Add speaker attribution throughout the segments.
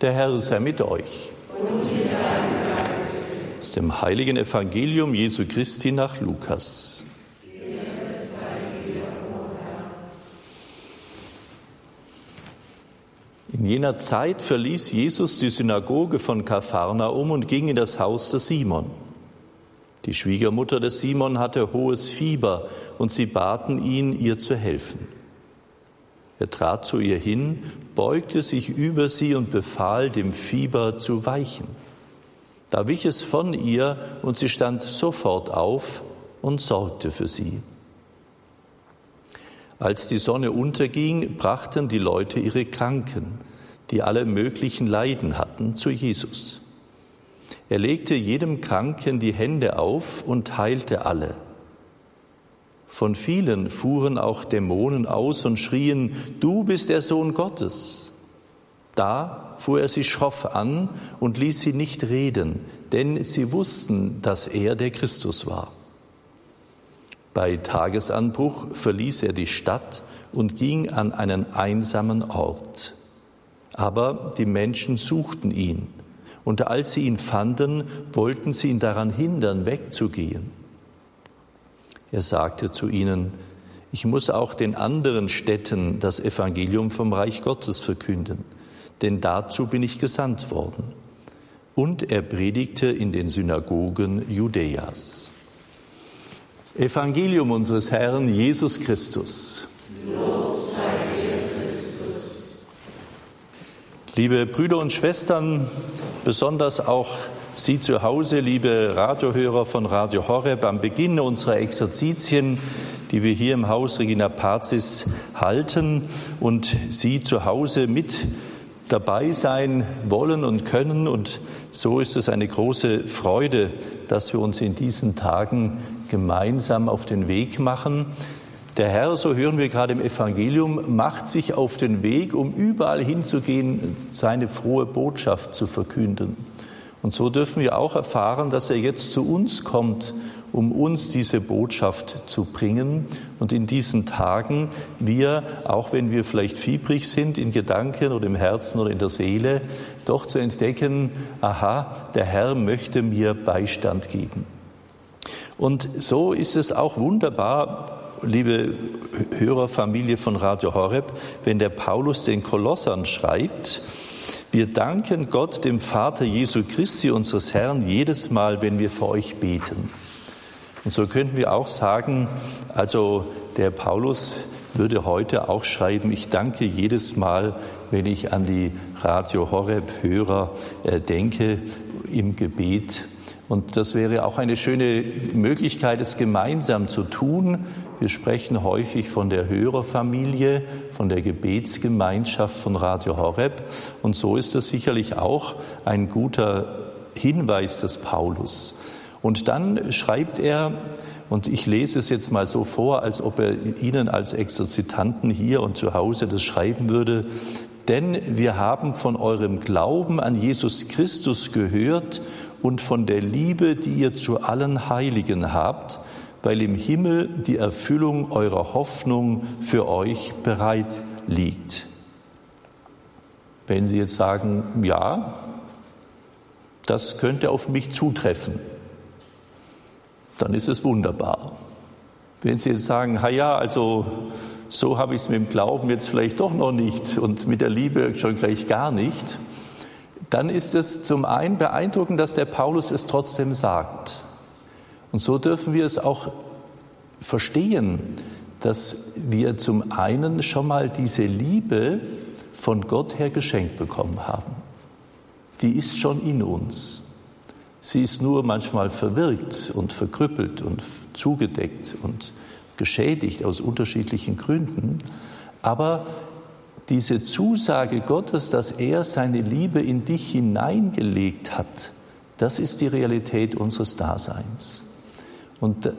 Speaker 1: Der Herr sei mit euch. Aus dem heiligen Evangelium Jesu Christi nach Lukas. In jener Zeit verließ Jesus die Synagoge von Kapharnaum und ging in das Haus des Simon. Die Schwiegermutter des Simon hatte hohes Fieber und sie baten ihn, ihr zu helfen. Er trat zu ihr hin, beugte sich über sie und befahl, dem Fieber zu weichen. Da wich es von ihr und sie stand sofort auf und sorgte für sie. Als die Sonne unterging, brachten die Leute ihre Kranken, die alle möglichen Leiden hatten, zu Jesus. Er legte jedem Kranken die Hände auf und heilte alle. Von vielen fuhren auch Dämonen aus und schrien, du bist der Sohn Gottes. Da fuhr er sie schroff an und ließ sie nicht reden, denn sie wussten, dass er der Christus war. Bei Tagesanbruch verließ er die Stadt und ging an einen einsamen Ort. Aber die Menschen suchten ihn, und als sie ihn fanden, wollten sie ihn daran hindern, wegzugehen. Er sagte zu ihnen, ich muss auch den anderen Städten das Evangelium vom Reich Gottes verkünden, denn dazu bin ich gesandt worden. Und er predigte in den Synagogen Judäas. Evangelium unseres Herrn Jesus Christus. Liebe Brüder und Schwestern, besonders auch Sie zu Hause, liebe Radiohörer von Radio Horeb, am Beginn unserer Exerzitien, die wir hier im Haus Regina Pazis halten und Sie zu Hause mit dabei sein wollen und können. Und so ist es eine große Freude, dass wir uns in diesen Tagen gemeinsam auf den Weg machen. Der Herr, so hören wir gerade im Evangelium, macht sich auf den Weg, um überall hinzugehen, seine frohe Botschaft zu verkünden. Und so dürfen wir auch erfahren, dass er jetzt zu uns kommt, um uns diese Botschaft zu bringen. Und in diesen Tagen wir, auch wenn wir vielleicht fiebrig sind in Gedanken oder im Herzen oder in der Seele, doch zu entdecken, aha, der Herr möchte mir Beistand geben. Und so ist es auch wunderbar, liebe Hörerfamilie von Radio Horeb, wenn der Paulus den Kolossern schreibt, wir danken Gott, dem Vater Jesu Christi, unseres Herrn, jedes Mal, wenn wir für euch beten. Und so könnten wir auch sagen, also der Paulus würde heute auch schreiben, ich danke jedes Mal, wenn ich an die Radio Horeb Hörer äh, denke im Gebet. Und das wäre auch eine schöne Möglichkeit, es gemeinsam zu tun, wir sprechen häufig von der Hörerfamilie, von der Gebetsgemeinschaft von Radio Horeb. Und so ist das sicherlich auch ein guter Hinweis des Paulus. Und dann schreibt er, und ich lese es jetzt mal so vor, als ob er Ihnen als Exerzitanten hier und zu Hause das schreiben würde, denn wir haben von eurem Glauben an Jesus Christus gehört und von der Liebe, die ihr zu allen Heiligen habt, weil im Himmel die Erfüllung eurer Hoffnung für euch bereit liegt. Wenn Sie jetzt sagen, ja, das könnte auf mich zutreffen, dann ist es wunderbar. Wenn Sie jetzt sagen, ja, also so habe ich es mit dem Glauben jetzt vielleicht doch noch nicht und mit der Liebe schon gleich gar nicht, dann ist es zum einen beeindruckend, dass der Paulus es trotzdem sagt. Und so dürfen wir es auch verstehen, dass wir zum einen schon mal diese Liebe von Gott her geschenkt bekommen haben. Die ist schon in uns. Sie ist nur manchmal verwirkt und verkrüppelt und zugedeckt und geschädigt aus unterschiedlichen Gründen. Aber diese Zusage Gottes, dass er seine Liebe in dich hineingelegt hat, das ist die Realität unseres Daseins. Und,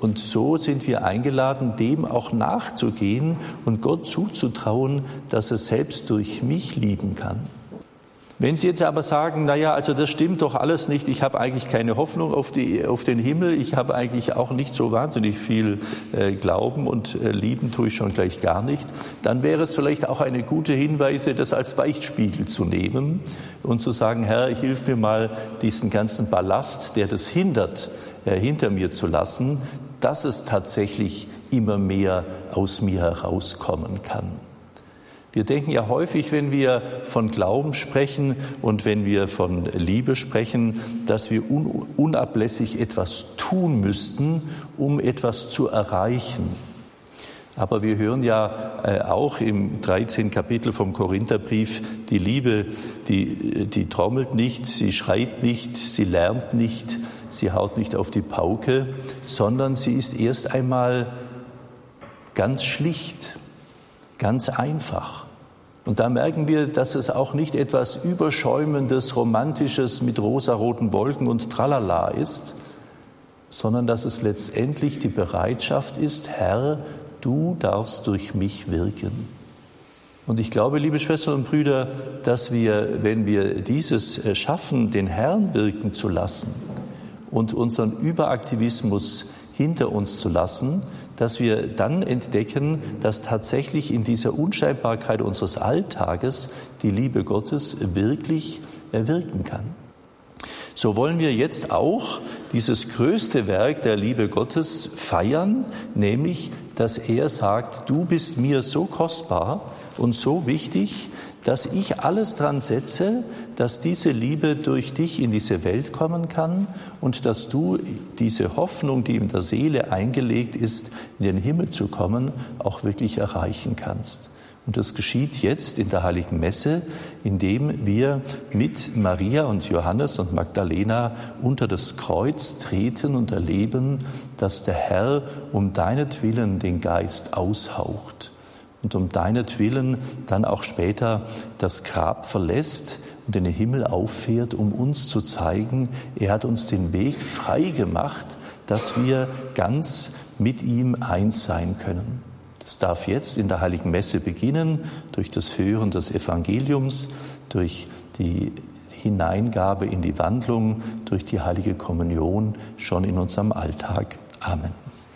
Speaker 1: und so sind wir eingeladen, dem auch nachzugehen und Gott zuzutrauen, dass er selbst durch mich lieben kann. Wenn Sie jetzt aber sagen, na ja, also das stimmt doch alles nicht, ich habe eigentlich keine Hoffnung auf, die, auf den Himmel, ich habe eigentlich auch nicht so wahnsinnig viel äh, Glauben und äh, lieben tue ich schon gleich gar nicht, dann wäre es vielleicht auch eine gute Hinweise, das als Beichtspiegel zu nehmen und zu sagen, Herr, hilf mir mal, diesen ganzen Ballast, der das hindert, äh, hinter mir zu lassen, dass es tatsächlich immer mehr aus mir herauskommen kann. Wir denken ja häufig, wenn wir von Glauben sprechen und wenn wir von Liebe sprechen, dass wir unablässig etwas tun müssten, um etwas zu erreichen. Aber wir hören ja äh, auch im 13. Kapitel vom Korintherbrief, die Liebe, die, die trommelt nicht, sie schreit nicht, sie lärmt nicht, sie haut nicht auf die Pauke, sondern sie ist erst einmal ganz schlicht, ganz einfach. Und da merken wir, dass es auch nicht etwas Überschäumendes, Romantisches mit rosaroten Wolken und Tralala ist, sondern dass es letztendlich die Bereitschaft ist, Herr, du darfst durch mich wirken. Und ich glaube, liebe Schwestern und Brüder, dass wir, wenn wir dieses äh, schaffen, den Herrn wirken zu lassen und unseren Überaktivismus hinter uns zu lassen, dass wir dann entdecken, dass tatsächlich in dieser Unscheinbarkeit unseres Alltages die Liebe Gottes wirklich wirken kann. So wollen wir jetzt auch dieses größte Werk der Liebe Gottes feiern, nämlich, dass er sagt, du bist mir so kostbar und so wichtig, dass ich alles dran setze, dass diese Liebe durch dich in diese Welt kommen kann und dass du diese Hoffnung, die in der Seele eingelegt ist, in den Himmel zu kommen, auch wirklich erreichen kannst. Und das geschieht jetzt in der Heiligen Messe, indem wir mit Maria und Johannes und Magdalena unter das Kreuz treten und erleben, dass der Herr um deinetwillen den Geist aushaucht und um deinetwillen dann auch später das Grab verlässt und in den Himmel auffährt, um uns zu zeigen, er hat uns den Weg frei gemacht, dass wir ganz mit ihm eins sein können. Das darf jetzt in der heiligen Messe beginnen durch das Hören des Evangeliums, durch die Hineingabe in die Wandlung, durch die heilige Kommunion schon in unserem Alltag. Amen.